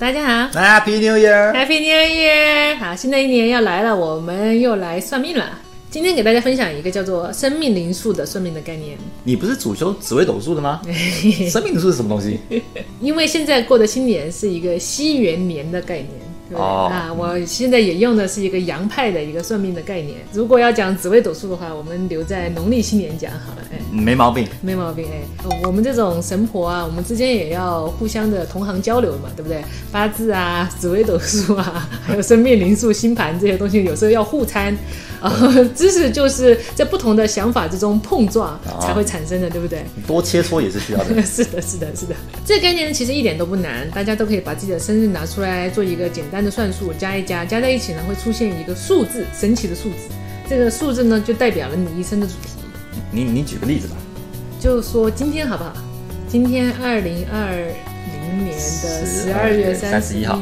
大家好 Happy New Year！，Happy New Year！好，新的一年要来了，我们又来算命了。今天给大家分享一个叫做生命灵数的算命的概念。你不是主修紫微斗数的吗？生命灵数是什么东西？因为现在过的新年是一个西元年的概念。对哦啊，我现在也用的是一个洋派的一个算命的概念。如果要讲紫微斗数的话，我们留在农历新年讲好了。哎，没毛病。没毛病哎、呃我们这种神婆啊，我们之间也要互相的同行交流嘛，对不对？八字啊、紫微斗数啊，还有生命灵数、星盘这些东西，有时候要互参。呃，知识就是在不同的想法之中碰撞才会产生的，对不对？多切磋也是需要的。是的，是的，是的。这个概念呢其实一点都不难，大家都可以把自己的生日拿出来做一个简单的算术，加一加，加在一起呢会出现一个数字，神奇的数字。这个数字呢就代表了你一生的主题。你你举个例子吧。就说今天好不好？今天二零二零年的十二月三十一31号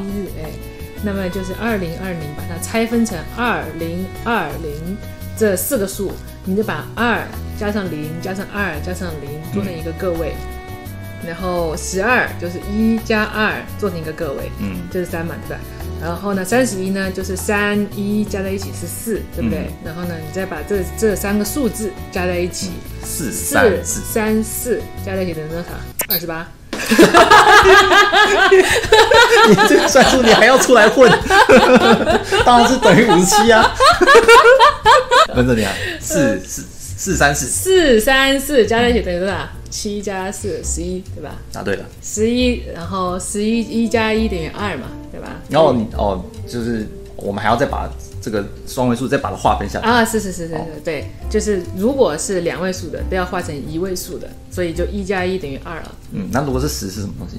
那么就是二零二零，把它拆分成二零二零这四个数，你就把二加上零加上二加上零做成一个个位，然后十二就是一加二做成一个个位，嗯，这是三嘛，对吧？然后呢，三十一呢就是三一加在一起是四，对不对？然后呢，你再把这这三个数字加在一起，四四三四，三四加在一起等于多少？二十八。你这个算术你还要出来混？当然是等于五十七啊。跟着你啊，四四四三四。四三四加在一起等于多少？七加四十一，对吧？答对了。十一，然后十一一加一等于二嘛，对吧？然后你哦，就是我们还要再把这个双位数再把它划分下来。啊，是是是是是，对，就是如果是两位数的，都要化成一位数的，所以就一加一等于二了。嗯，那如果是十是什么东西？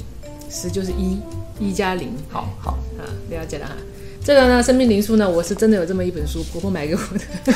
十就是一，一加零好好，啊，了解了哈。这个呢，生命灵数呢，我是真的有这么一本书，婆婆买给我的，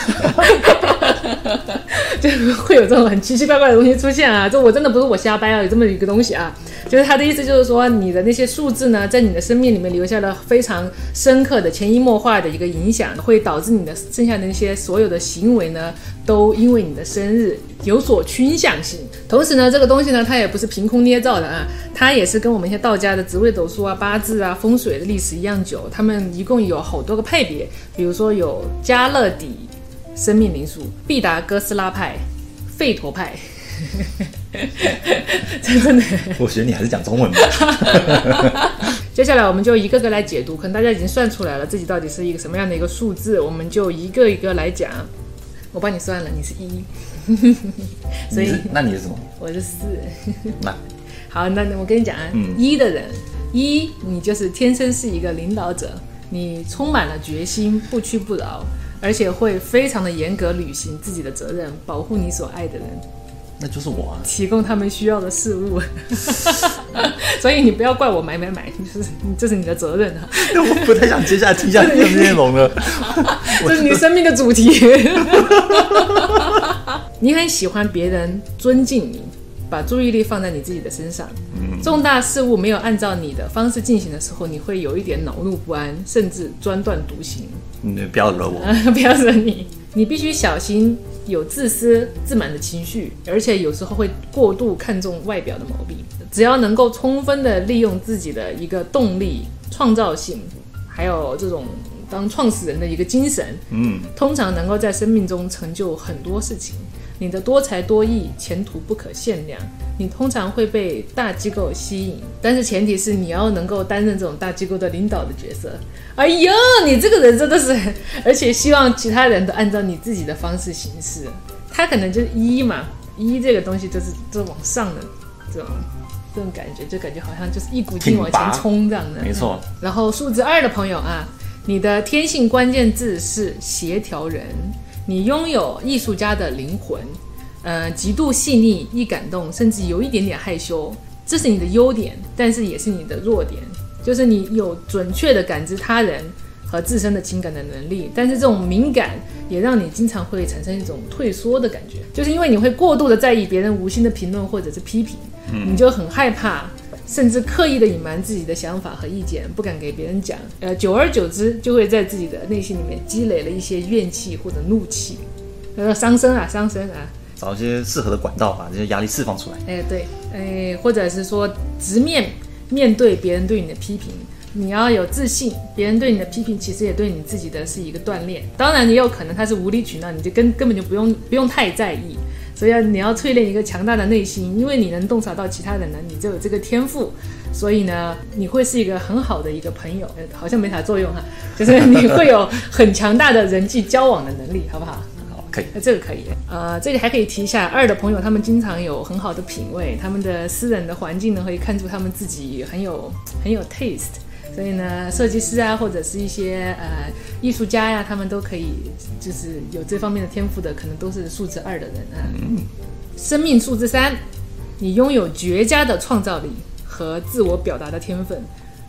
就会有这种很奇奇怪怪的东西出现啊！这我真的不是我瞎掰啊，有这么一个东西啊，就是他的意思就是说，你的那些数字呢，在你的生命里面留下了非常深刻的、潜移默化的一个影响，会导致你的剩下的那些所有的行为呢，都因为你的生日有所倾向性。同时呢，这个东西呢，它也不是凭空捏造的啊，它也是跟我们一些道家的紫微斗数啊、八字啊、风水的历史一样久。他们一共有好多个派别，比如说有加勒底生命灵数、毕达哥斯拉派、吠陀派。真 真的，我觉得你还是讲中文吧。接下来我们就一个个来解读，可能大家已经算出来了自己到底是一个什么样的一个数字，我们就一个一个来讲。我帮你算了，你是一，所以那你是什么？我是四。那 好，那我跟你讲啊，嗯一的人，一你就是天生是一个领导者，你充满了决心，不屈不挠，而且会非常的严格履行自己的责任，保护你所爱的人，那就是我啊。提供他们需要的事物。所以你不要怪我买买买，就是你这是你的责任啊，我不太想接下来听下去的内容了。这是你生命的主题。你很喜欢别人尊敬你，把注意力放在你自己的身上。重大事物没有按照你的方式进行的时候，你会有一点恼怒不安，甚至专断独行。你不要惹我。不要惹你，你必须小心有自私自满的情绪，而且有时候会过度看重外表的毛病。只要能够充分的利用自己的一个动力、创造性，还有这种当创始人的一个精神，嗯，通常能够在生命中成就很多事情。你的多才多艺，前途不可限量。你通常会被大机构吸引，但是前提是你要能够担任这种大机构的领导的角色。哎呦，你这个人真的是，而且希望其他人都按照你自己的方式行事。他可能就是一嘛，一这个东西就是就是往上的这种这种感觉，就感觉好像就是一股劲往前冲这样的。没错。然后数字二的朋友啊，你的天性关键字是协调人，你拥有艺术家的灵魂，呃，极度细腻、易感动，甚至有一点点害羞，这是你的优点，但是也是你的弱点，就是你有准确的感知他人和自身的情感的能力，但是这种敏感也让你经常会产生一种退缩的感觉，就是因为你会过度的在意别人无心的评论或者是批评，你就很害怕。甚至刻意的隐瞒自己的想法和意见，不敢给别人讲。呃，久而久之，就会在自己的内心里面积累了一些怨气或者怒气，呃，伤身啊，伤身啊。找一些适合的管道，把这些压力释放出来。哎，对，哎，或者是说直面面对别人对你的批评，你要有自信，别人对你的批评，其实也对你自己的是一个锻炼。当然，也有可能他是无理取闹，你就根根本就不用不用太在意。所以要你要淬炼一个强大的内心，因为你能洞察到其他人呢，你就有这个天赋。所以呢，你会是一个很好的一个朋友，好像没啥作用哈，就是你会有很强大的人际交往的能力，好不好？好，可以。那这个可以，呃，这里还可以提一下，二的朋友他们经常有很好的品味，他们的私人的环境呢，会看出他们自己很有很有 taste，所以呢，设计师啊，或者是一些呃艺术家呀、他们都可以就是有这方面的天赋的，可能都是数字二的人啊。生命数字三，你拥有绝佳的创造力和自我表达的天分。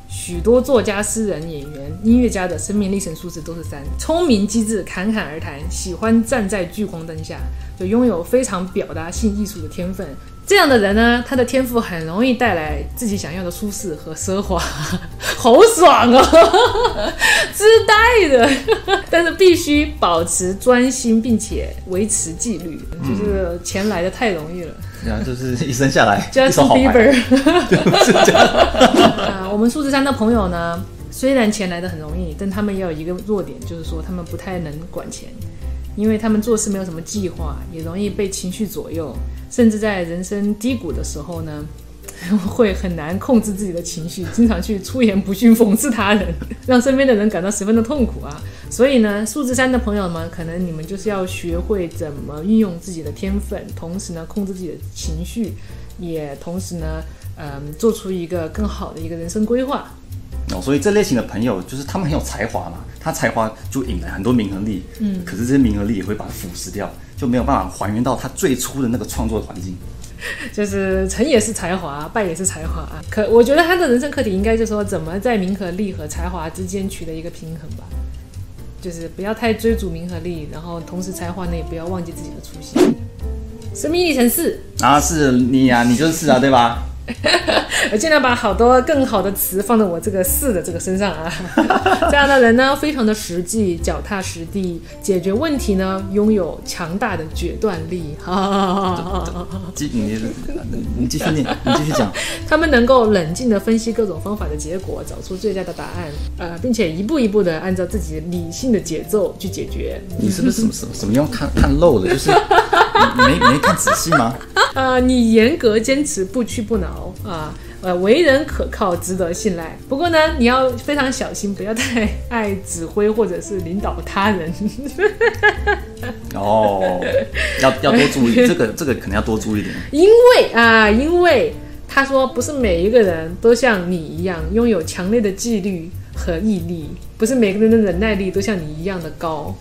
许多作家、诗人、演员、音乐家的生命历程数字都是三。聪明机智，侃侃而谈，喜欢站在聚光灯下，就拥有非常表达性艺术的天分。这样的人呢，他的天赋很容易带来自己想要的舒适和奢华，好爽哦，自带的。但是必须保持专心，并且维持纪律，就是钱来的太容易了。然后就是一生下来一 Justin 手好牌，Bieber。就是这样。啊，我们数字三的朋友呢，虽然钱来的很容易，但他们也有一个弱点，就是说他们不太能管钱，因为他们做事没有什么计划，也容易被情绪左右，甚至在人生低谷的时候呢，会很难控制自己的情绪，经常去出言不逊讽刺他人，让身边的人感到十分的痛苦啊。所以呢，数字三的朋友们，可能你们就是要学会怎么运用自己的天分，同时呢，控制自己的情绪，也同时呢，嗯，做出一个更好的一个人生规划。哦，所以这类型的朋友就是他们很有才华嘛，他才华就引来很多名和利，嗯，可是这些名和利也会把它腐蚀掉，就没有办法还原到他最初的那个创作的环境。就是成也是才华，败也是才华啊。可我觉得他的人生课题应该就是说，怎么在名和利和才华之间取得一个平衡吧。就是不要太追逐名和利，然后同时才华呢也不要忘记自己的初心。生命历程四，啊，是你呀、你就是啊，对吧？我尽量把好多更好的词放在我这个四的这个身上啊。这样的人呢，非常的实际，脚踏实地，解决问题呢，拥有强大的决断力。你 你继续念，你继续讲。他们能够冷静的分析各种方法的结果，找出最佳的答案，呃，并且一步一步的按照自己理性的节奏去解决。你是不是什么什么什么地方看看漏了？就是你没没看仔细吗？啊、你严格坚持，不屈不挠啊，呃，为人可靠，值得信赖。不过呢，你要非常小心，不要太爱指挥或者是领导他人。哦，要要多注意，这个这个可能要多注意一点。因为啊，因为他说不是每一个人都像你一样拥有强烈的纪律和毅力，不是每个人的忍耐力都像你一样的高。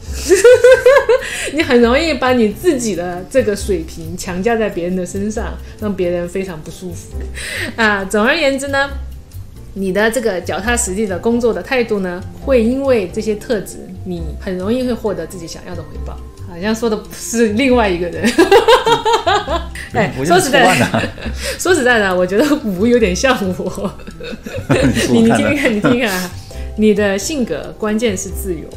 你很容易把你自己的这个水平强加在别人的身上，让别人非常不舒服。啊，总而言之呢。你的这个脚踏实地的工作的态度呢，会因为这些特质，你很容易会获得自己想要的回报。好像说的不是另外一个人。哎，说实在的，说实在的，我觉得五有点像我。你听听看，你听听看啊，你的性格关键是自由，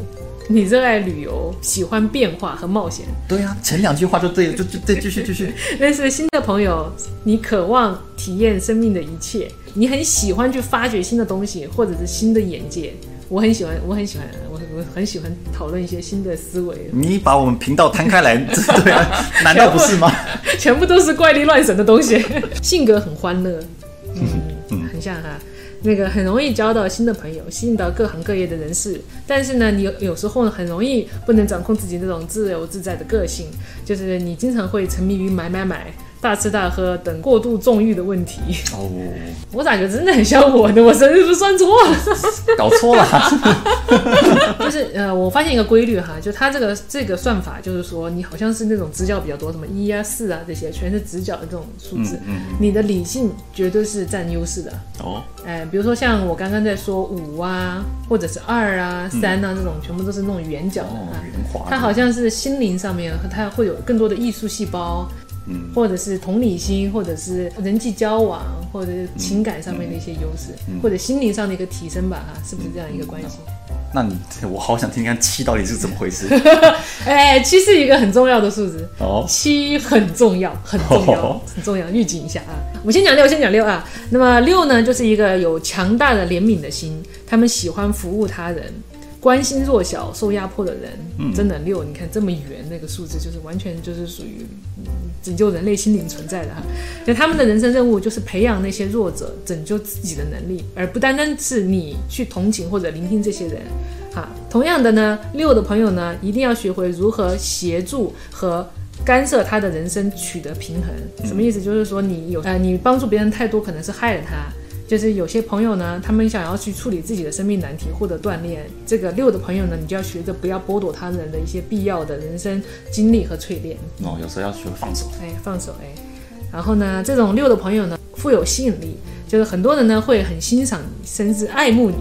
你热爱旅游，喜欢变化和冒险，对啊，前两句话就对了，就就对，继续继续。认识新的朋友，你渴望体验生命的一切，你很喜欢去发掘新的东西或者是新的眼界。我很喜欢，我很喜欢，我我很喜欢讨论一些新的思维，你把我们频道摊开来，对啊，难道不是吗？全部都是怪力乱神的东西。性格很欢乐，嗯，很像哈。那个很容易交到新的朋友，吸引到各行各业的人士。但是呢，你有有时候，很容易不能掌控自己那种自由自在的个性，就是你经常会沉迷于买买买、大吃大喝等过度纵欲的问题。哦，我咋觉得真的很像我呢？我生日是算错了？搞错了。就是呃，我发现一个规律哈，就它这个这个算法，就是说你好像是那种直角比较多，什么一啊、四啊这些，全是直角的这种数字，嗯你的理性绝对是占优势的。哦，哎、比如说像我刚刚在说五啊，或者是二啊、三啊这种，全部都是那种圆角的圆滑。它好像是心灵上面，它会有更多的艺术细胞，嗯或者是同理心，或者是人际交往，或者是情感上面的一些优势，或者心灵上的一个提升吧，哈，是不是这样一个关系？那你 我好想听听看七到底是怎么回事 哎，七是一个很重要的数字，哦。七很重要，很重要哦，很重要，预警一下啊！我们先讲六，先讲六啊。那么六呢，就是一个有强大的怜悯的心，他们喜欢服务他人，关心弱小、受压迫的人。嗯真的六，你看这么圆那个数字，就是完全就是属于嗯拯救人类心灵存在的哈。那他们的人生任务就是培养那些弱者，拯救自己的能力，而不单单是你去同情或者聆听这些人。哈，同样的呢，六的朋友呢，一定要学会如何协助和干涉他的人生，取得平衡。什么意思？就是说你有呃，你帮助别人太多，可能是害了他。就是有些朋友呢，他们想要去处理自己的生命难题，获得锻炼。这个六的朋友呢，你就要学着不要剥夺他人的一些必要的人生经历和淬炼。哦，有时候要学会放手。哎，放手哎。然后呢，这种六的朋友呢，富有吸引力，就是很多人呢会很欣赏你，甚至爱慕你。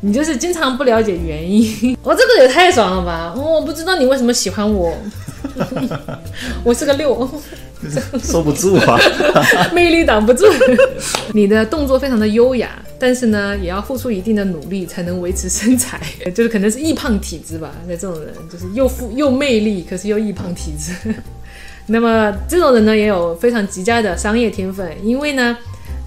你就是经常不了解原因，我、这个也太爽了吧！我不知道你为什么喜欢我，我是个六，收不住啊！魅力挡不住。你的动作非常的优雅，但是呢，也要付出一定的努力才能维持身材，就是可能是易胖体质吧。那这种人就是又富又魅力，可是又易胖体质。那么这种人呢，也有非常极佳的商业天分，因为呢，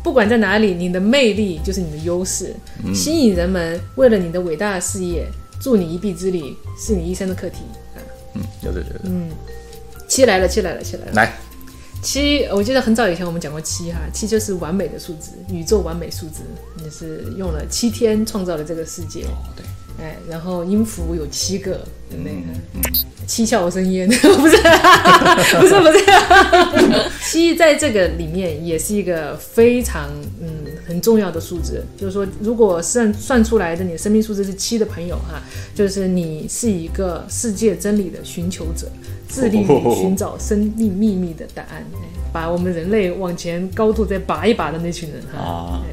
不管在哪里，你的魅力就是你的优势，吸引人们为了你的伟大的事业助你一臂之力，是你一生的课题。啊嗯，有的有的。七来了，七来了，七来了。来，七，我记得很早以前我们讲过七哈，七就是完美的数字，宇宙完美数字，也是用了七天创造了这个世界，哦对，哎，然后音符有七个，对不对？嗯七窍生烟，不是，不是，不是，七在这个里面也是一个非常嗯很重要的数字，就是说，如果算算出来的你的生命数字是七的朋友哈，就是你是一个世界真理的寻求者，致力于寻找生命秘密的答案，哎把我们人类往前高度再拔一拔的那群人哈。啊，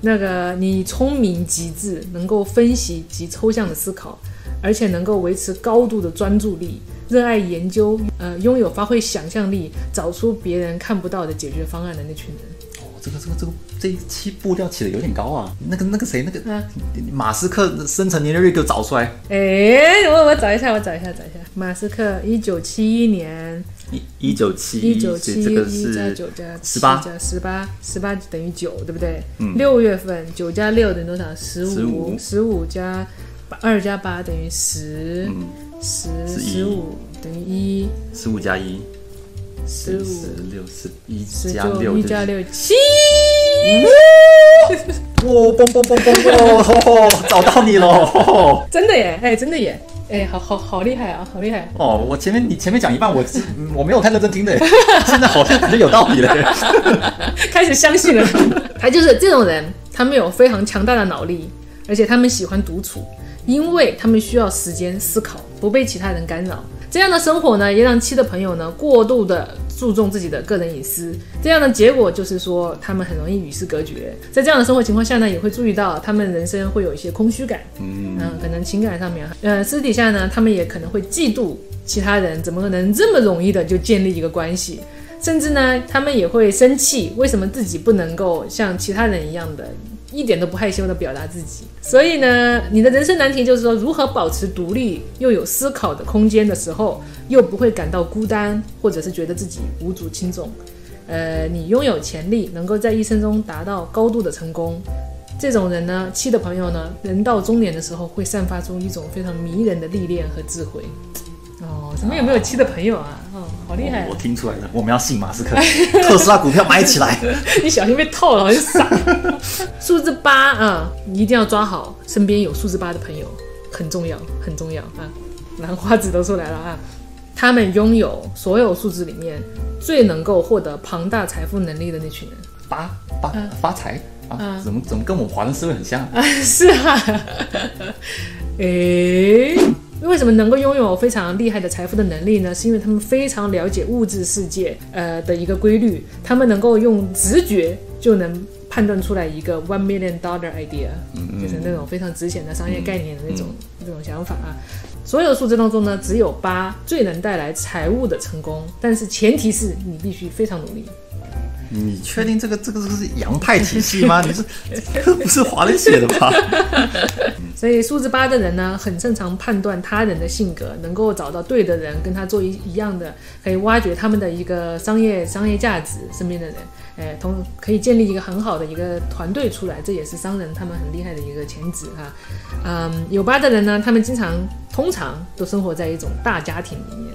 那个你聪明极致，能够分析及抽象的思考，而且能够维持高度的专注力，热爱研究，呃，拥有发挥想象力，找出别人看不到的解决方案的那群人。哦，这个这个这个这一期步调起的有点高啊。那个那个谁，那个啊？马斯克生辰年月日给我找出来。哎，我我找一下，我找一下，找一下。马斯克，一九七一年，一一九七一九七这个一加是九加18加十八，十八等于九，对不对？嗯。六月份九加六等于多少？十五，15十五加八二加八等于十，嗯。十11十五等于一，十五加一，十五十六十一十加六九一加六七，哇，嘣嘣嘣嘣嘣，吼吼，找到你了！吼吼真的耶！哎，真的耶！哎，好好好厉害啊，好厉害！哦，我前面你前面讲一半，我嗯我没有太认真听的，现在好像感觉有道理了。开始相信了。他就是这种人，他们有非常强大的脑力，而且他们喜欢独处，因为他们需要时间思考，不被其他人干扰。这样的生活呢，也让七的朋友呢过度的注重自己的个人隐私。这样的结果就是说，他们很容易与世隔绝。在这样的生活情况下呢，也会注意到他们人生会有一些空虚感。嗯，嗯，可能情感上面，呃，私底下呢，他们也可能会嫉妒其他人怎么能这么容易的就建立一个关系，甚至呢，他们也会生气，为什么自己不能够像其他人一样的，一点都不害羞的表达自己？所以呢，你的人生难题就是说，如何保持独立又有思考的空间的时候，又不会感到孤单，或者是觉得自己无足轻重。呃，你拥有潜力，能够在一生中达到高度的成功。这种人呢，七的朋友呢，人到中年的时候会散发出一种非常迷人的历练和智慧。哦，怎么有没有七的朋友啊？哦，好厉害我！我听出来了，我们要信马斯克，特斯拉股票买起来。你小心被套了，很傻。数字八啊，你一定要抓好，身边有数字八的朋友很重要，很重要啊！兰花指都出来了啊！他们拥有所有数字里面最能够获得庞大财富能力的那群人。八八发财啊嗯！怎么怎么跟我们华人思维很像？啊，是啊，诶，为什么能够拥有非常厉害的财富的能力呢？是因为他们非常了解物质世界呃的一个规律，他们能够用直觉就能判断出来一个 one million dollar idea，嗯就是那种非常值钱的商业概念的那种、那种想法啊。所有数字当中呢，只有八最能带来财务的成功，但是前提是你必须非常努力。你确定这个这个这个是洋派体系吗？你是这不是华人写的吧？所以数字八的人呢，很擅长判断他人的性格，能够找到对的人，跟他做一一样的，可以挖掘他们的一个商业商业价值，身边的人，哎，同可以建立一个很好的一个团队出来，这也是商人他们很厉害的一个潜质哈。嗯，有八的人呢，他们经常通常都生活在一种大家庭里面。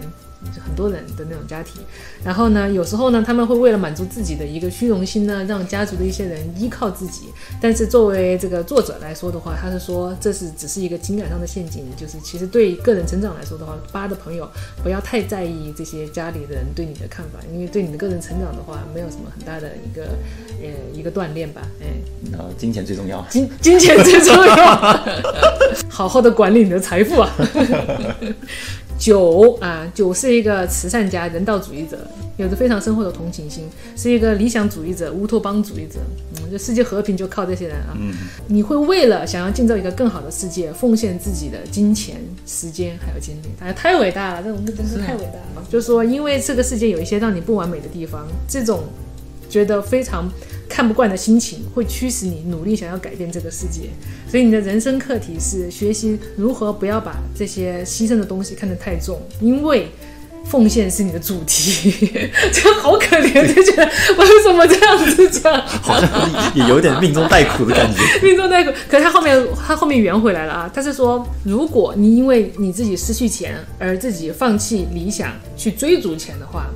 就很多人的那种家庭，然后呢，有时候呢，他们会为了满足自己的一个虚荣心呢，让家族的一些人依靠自己。但是作为这个作者来说的话，他是说这是只是一个情感上的陷阱，就是其实对个人成长来说的话，八的朋友不要太在意这些家里的人对你的看法，因为对你的个人成长的话，没有什么很大的一个呃一个锻炼吧。哎，呃，金钱最重要，金金钱最重要，好好的管理你的财富啊。九啊，九是一个慈善家、人道主义者，有着非常深厚的同情心，是一个理想主义者、乌托邦主义者。嗯，就世界和平就靠这些人啊。嗯，你会为了想要建造一个更好的世界，奉献自己的金钱、时间还有精力。哎，太伟大了，这种真是太伟大了。就是说，因为这个世界有一些让你不完美的地方，这种觉得非常。看不惯的心情会驱使你努力想要改变这个世界，所以你的人生课题是学习如何不要把这些牺牲的东西看得太重，因为奉献是你的主题。这好可怜，就觉得为什么这样子讲？好像 也有点命中带苦的感觉。命中带苦，可是他后面他后面圆回来了啊！他是说，如果你因为你自己失去钱而自己放弃理想去追逐钱的话，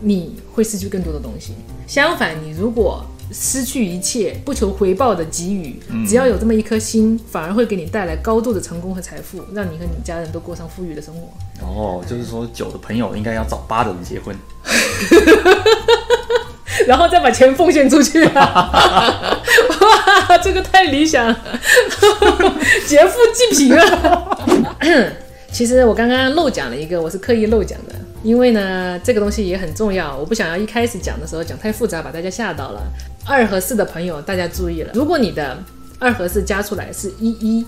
你会失去更多的东西。相反，你如果失去一切，不求回报的给予，只要有这么一颗心，反而会给你带来高度的成功和财富，让你和你家人都过上富裕的生活。哦，就是说九的朋友应该要找八的人结婚，然后再把钱奉献出去。哇，这个太理想，劫富济贫啊！其实我刚刚漏讲了一个，我是刻意漏讲的。因为呢，这个东西也很重要，我不想要一开始讲的时候讲太复杂，把大家吓到了。二和四的朋友，大家注意了，如果你的二和四加出来是一一，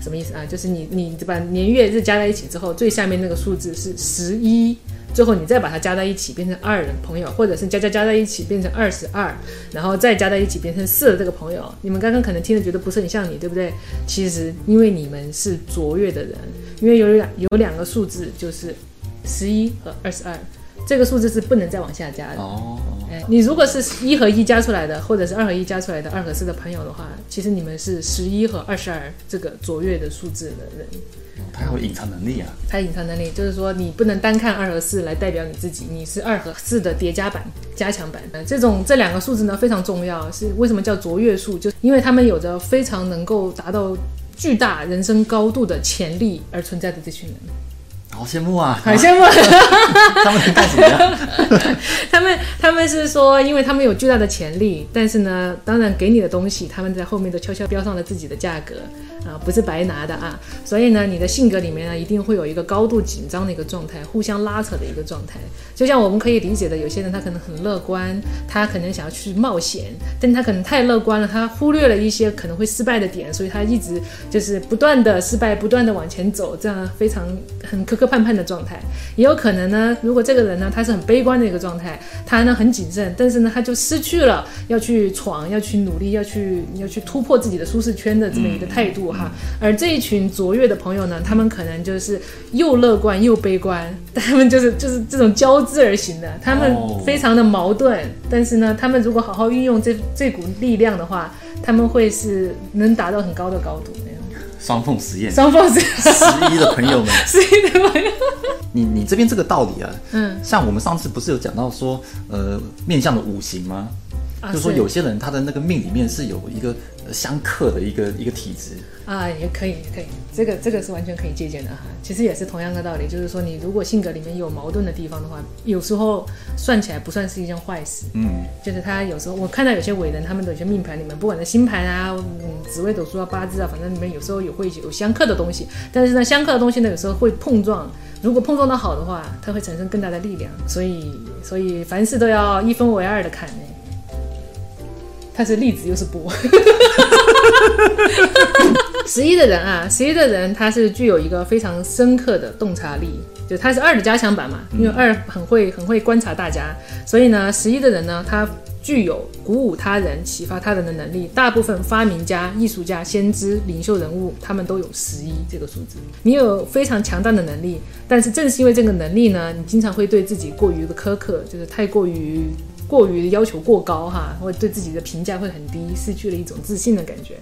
什么意思啊？就是你你把年月日加在一起之后，最下面那个数字是十一，最后你再把它加在一起变成二的朋友，或者是加加加在一起变成二十二，然后再加在一起变成四的这个朋友，你们刚刚可能听着觉得不是很像你，对不对？其实因为你们是卓越的人，因为有两有两个数字就是。十一和二十二，这个数字是不能再往下加的。哦，哎，你如果是一和一加出来的，或者是二和一加出来的二和四的朋友的话，其实你们是十一和二十二这个卓越的数字的人。他有隐藏能力啊！他隐藏能力就是说，你不能单看二和四来代表你自己，你是二和四的叠加版、加强版。这种这两个数字呢非常重要，是为什么叫卓越数？就因为他们有着非常能够达到巨大人生高度的潜力而存在的这群人。好羡慕啊！好羡慕，他们干什么呀？他们他们是说，因为他们有巨大的潜力，但是呢，当然给你的东西，他们在后面都悄悄标上了自己的价格。啊，不是白拿的啊，所以呢，你的性格里面呢，一定会有一个高度紧张的一个状态，互相拉扯的一个状态。就像我们可以理解的，有些人他可能很乐观，他可能想要去冒险，但他可能太乐观了，他忽略了一些可能会失败的点，所以他一直就是不断的失败，不断的往前走，这样非常很磕磕绊绊的状态。也有可能呢，如果这个人呢，他是很悲观的一个状态，他呢很谨慎，但是呢，他就失去了要去闯、要去努力、要去要去突破自己的舒适圈的这么一个态度。哈，而这一群卓越的朋友呢，他们可能就是又乐观又悲观，他们就是 就是这种交织而行的，他们非常的矛盾。但是呢，他们如果好好运用这这股力量的话，他们会是能达到很高的高度。双凤实验，双凤实验，十一的朋友们，十一的朋友，你你这边这个道理啊，嗯，像我们上次不是有讲到说，呃，面向的五行吗？就是说，有些人他的那个命里面是有一个相克的一个一个体质啊，也可以，可以，这个这个是完全可以借鉴的哈。其实也是同样的道理，就是说，你如果性格里面有矛盾的地方的话，有时候算起来不算是一件坏事。嗯，就是他有时候我看到有些伟人，他们的有些命盘里面，不管是星盘啊、嗯、紫微斗数啊、八字啊，反正里面有时候也会有相克的东西。但是呢，相克的东西呢，有时候会碰撞，如果碰撞的好的话，它会产生更大的力量。所以，所以凡事都要一分为二的看他是粒子又是波，十一的人啊，十一的人他是具有一个非常深刻的洞察力，就他是二的加强版嘛，因为二很会很会观察大家，所以呢，十一的人呢，他具有鼓舞他人、启发他人的能力。大部分发明家、艺术家、先知、领袖人物，他们都有十一这个数字。你有非常强大的能力，但是正是因为这个能力呢，你经常会对自己过于的苛刻，就是太过于。过于要求过高哈，会对自己的评价会很低，失去了一种自信的感觉。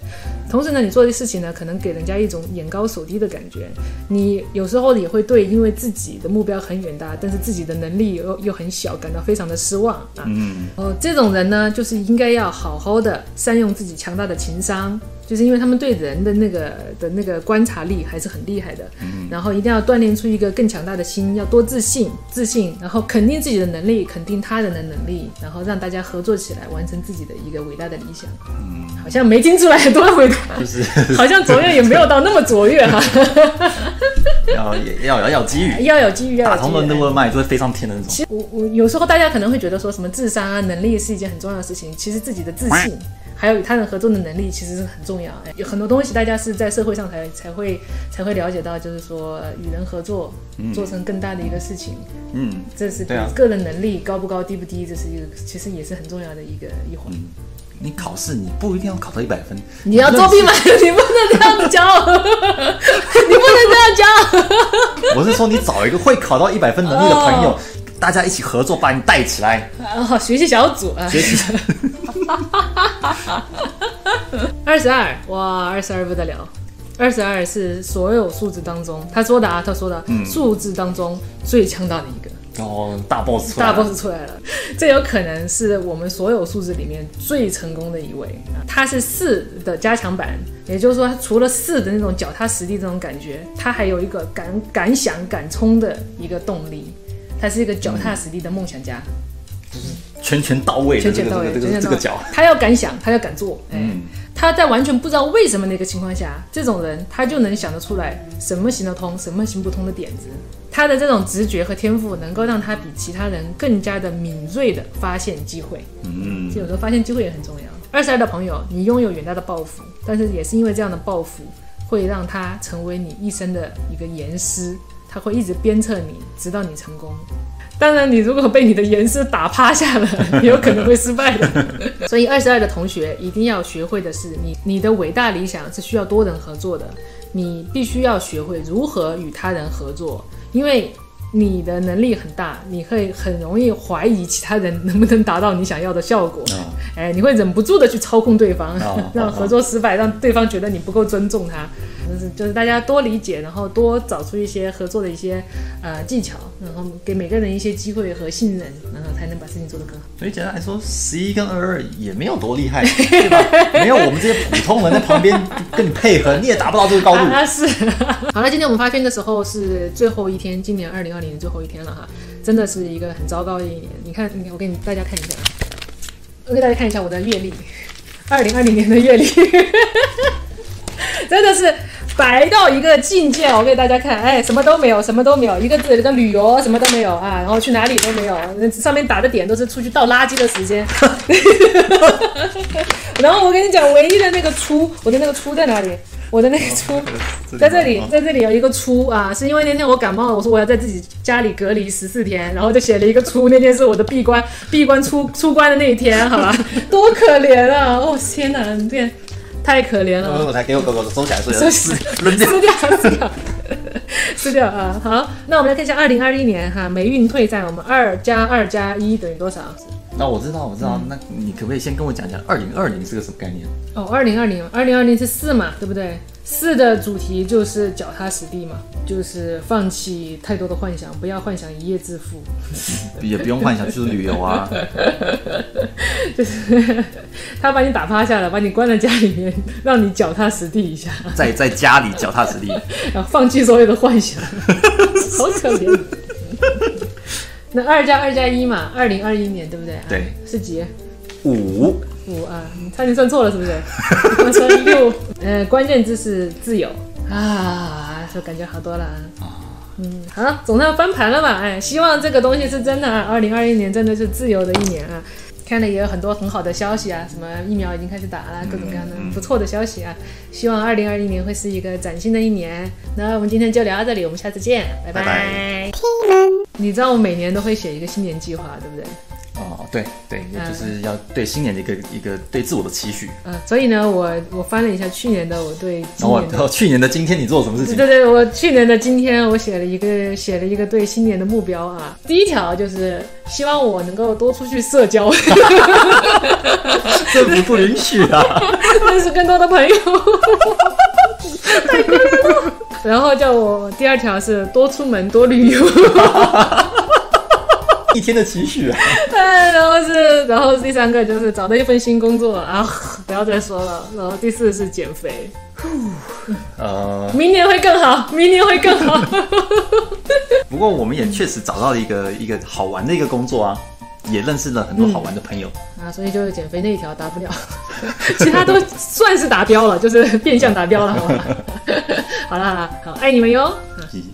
同时呢，你做的事情呢，可能给人家一种眼高手低的感觉。你有时候也会对因为自己的目标很远大，但是自己的能力又又很小，感到非常的失望啊。嗯。哦，这种人呢，就是应该要好好的善用自己强大的情商。就是因为他们对人的那个的那个观察力还是很厉害的，然后一定要锻炼出一个更强大的心，要多自信，自信，然后肯定自己的能力，肯定他人的能力，然后让大家合作起来完成自己的一个伟大的理想。嗯，好像没听出来多伟大，就是好像卓越也没有到那么卓越 哈。要要要要机遇，要有机遇，打通了那个脉就会飞上天的那种。其实我我有时候大家可能会觉得说什么智商啊能力是一件很重要的事情，其实自己的自信。还有与他人合作的能力其实是很重要，有很多东西大家是在社会上才才会才会了解到，就是说与人合作，做成更大的一个事情，嗯，这是对个人能力高不高低不低，这是一个其实也是很重要的一个一环。你考试你不一定要考到一百分，你要作弊吗？你不能 这样子教，你不能这样教。我是说你找一个会考到一百分能力的朋友。大家一起合作，把你带起来。哦，学习小组啊，学习。二十二，哇，二十二不得了。二十二是所有数字当中，他说的啊，他说的，数字当中最强大的一个。哦，大 boss 大 boss 出来了。这有可能是我们所有数字里面最成功的一位啊。他是四的加强版，也就是说，除了四的那种脚踏实地这种感觉，他还有一个敢敢想敢冲的一个动力。他是一个脚踏实地的梦想家，就是拳拳到位，拳拳到位，这个这个脚，他要敢想，他要敢做，嗯，他在完全不知道为什么那个情况下，这种人他就能想得出来什么行得通，什么行不通的点子。他的这种直觉和天赋，能够让他比其他人更加的敏锐的发现机会，嗯，有时候发现机会也很重要。二十二的朋友，你拥有远大的抱负，但是也是因为这样的抱负，会让他成为你一生的一个严师。他会一直鞭策你，直到你成功。当然，你如果被你的严师打趴下了，有可能会失败的。所以，二十二的同学一定要学会的是，你你的伟大理想是需要多人合作的。你必须要学会如何与他人合作，因为。你的能力很大，你会很容易怀疑其他人能不能达到你想要的效果。哎，你会忍不住的去操控对方，让合作失败，让对方觉得你不够尊重他。就是就是大家多理解，然后多找出一些合作的一些呃技巧，然后给每个人一些机会和信任，然后才能把事情做得更好。所以简单来说，十一跟二二也没有多厉害，对吧？没有我们这些普通人在旁边跟你配合，你也达不到这个高度。啊是。好了，今天我们发片的时候是最后一天，今年二零二零。年最后一天了哈，真的是一个很糟糕的一年。你看，你看，我给你大家看一下啊，我给大家看一下我的阅历，二零二零年的阅历，真的是白到一个境界。我给大家看，哎，什么都没有，什么都没有，一个字，个旅游什么都没有啊，然后去哪里都没有，那上面打的点都是出去倒垃圾的时间。然后我跟你讲，唯一的那个出，我的那个出在哪里？我的那个出，在这里，在这里有一个出啊，是因为那天我感冒了，我说我要在自己家里隔离十四天，然后就写了一个出。那天是我的闭关闭关出出关的那一天，好吧，多可怜啊！哦天哪，天太可怜了。我才给我狗狗收起来，收撕扔掉，撕掉，撕掉，撕掉啊！好，那我们来看一下二零二一年哈，霉运退散，我们二加二加一等于多少？那我知道，我知道。那你可不可以先跟我讲讲二零二零是个什么概念？哦，二零二零，二零二零是四嘛，对不对？四的主题就是脚踏实地嘛，就是放弃太多的幻想，不要幻想一夜致富，也不用幻想去旅游啊。就是他把你打趴下了，把你关在家里面，让你脚踏实地一下，在在家里脚踏实地，然后放弃所有的幻想，好可怜。那二加二加一嘛，二零二一年对不对？对，是几？五五啊，你差点算错了是不是？我说六，呃，关键字是自由啊，就感觉好多了啊。嗯，好，总算翻盘了吧？哎，希望这个东西是真的啊！二零二一年真的是自由的一年啊。看了也有很多很好的消息啊，什么疫苗已经开始打了，各种各样的不错的消息啊。希望二零二一年会是一个崭新的一年。那我们今天就聊到这里，我们下次见，拜拜。你知道我每年都会写一个新年计划，对不对？哦，对对，也就是要对新年的一个一个对自我的期许。嗯，所以呢，我我翻了一下去年的我对今年的，去年的今天你做了什么事情？对对，我去年的今天我写了一个写了一个对新年的目标啊。第一条就是希望我能够多出去社交，政府不允许啊，认识更多的朋友。然后叫我第二条是多出门多旅游。一天的期许啊！哎，然后是，然后第三个就是找到一份新工作啊，不要再说了。然后第四是减肥，呃，明年会更好，明年会更好。不过我们也确实找到了一个一个好玩的一个工作啊，也认识了很多好玩的朋友啊，所以就是减肥那一条达不了，其他都算是达标了，就是变相达标了，好吧？好了好了，好爱你们哟。谢谢。